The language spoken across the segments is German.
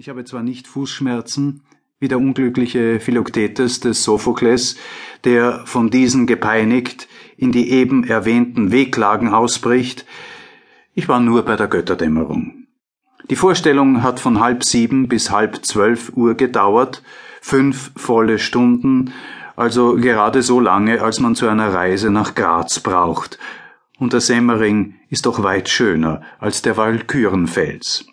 Ich habe zwar nicht Fußschmerzen, wie der unglückliche Philoktetes des Sophokles, der von diesen gepeinigt in die eben erwähnten Wehklagen ausbricht, ich war nur bei der Götterdämmerung. Die Vorstellung hat von halb sieben bis halb zwölf Uhr gedauert, fünf volle Stunden, also gerade so lange, als man zu einer Reise nach Graz braucht, und der Semmering ist doch weit schöner als der Walkürenfels.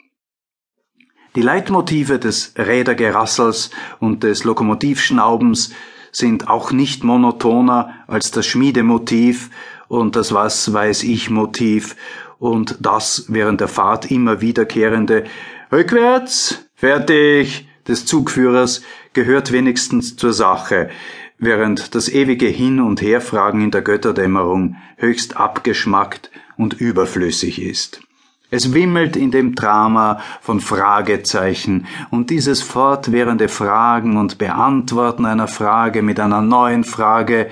Die Leitmotive des Rädergerassels und des Lokomotivschnaubens sind auch nicht monotoner als das Schmiedemotiv und das Was weiß ich Motiv und das während der Fahrt immer wiederkehrende Rückwärts, fertig des Zugführers gehört wenigstens zur Sache, während das ewige Hin- und Herfragen in der Götterdämmerung höchst abgeschmackt und überflüssig ist. Es wimmelt in dem Drama von Fragezeichen und dieses fortwährende Fragen und Beantworten einer Frage mit einer neuen Frage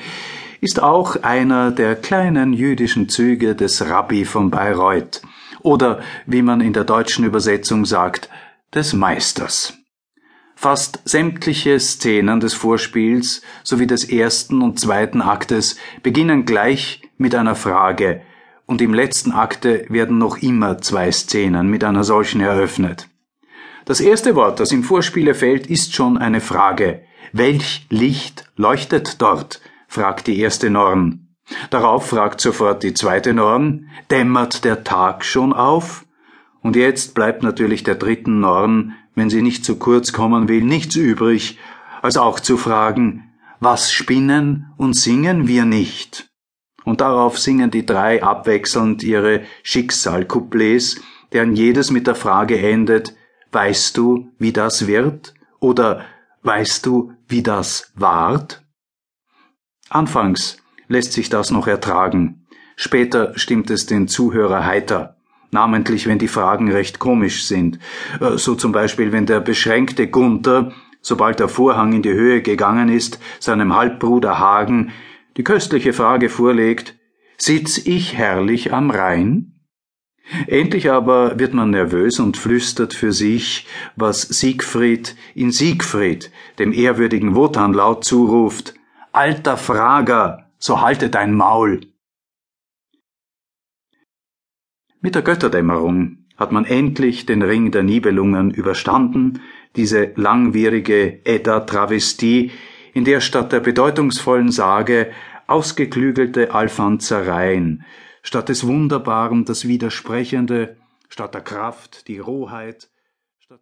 ist auch einer der kleinen jüdischen Züge des Rabbi von Bayreuth oder, wie man in der deutschen Übersetzung sagt, des Meisters. Fast sämtliche Szenen des Vorspiels sowie des ersten und zweiten Aktes beginnen gleich mit einer Frage, und im letzten Akte werden noch immer zwei Szenen mit einer solchen eröffnet. Das erste Wort, das im Vorspiele fällt, ist schon eine Frage. Welch Licht leuchtet dort? fragt die erste Norn. Darauf fragt sofort die zweite Norn, dämmert der Tag schon auf? Und jetzt bleibt natürlich der dritten Norn, wenn sie nicht zu kurz kommen will, nichts übrig, als auch zu fragen, was spinnen und singen wir nicht? Und darauf singen die drei abwechselnd ihre Schicksalcouplets, deren jedes mit der Frage endet, weißt du, wie das wird? Oder weißt du, wie das ward? Anfangs lässt sich das noch ertragen, später stimmt es den Zuhörer heiter, namentlich wenn die Fragen recht komisch sind, äh, so zum Beispiel wenn der beschränkte Gunther, sobald der Vorhang in die Höhe gegangen ist, seinem Halbbruder Hagen die köstliche Frage vorlegt, sitz ich herrlich am Rhein? Endlich aber wird man nervös und flüstert für sich, was Siegfried in Siegfried, dem ehrwürdigen Wotan laut zuruft, Alter Frager, so halte dein Maul. Mit der Götterdämmerung hat man endlich den Ring der Nibelungen überstanden, diese langwierige Edda-Travestie, in der statt der bedeutungsvollen Sage ausgeklügelte Alfanzereien, statt des Wunderbaren das Widersprechende, statt der Kraft die Rohheit,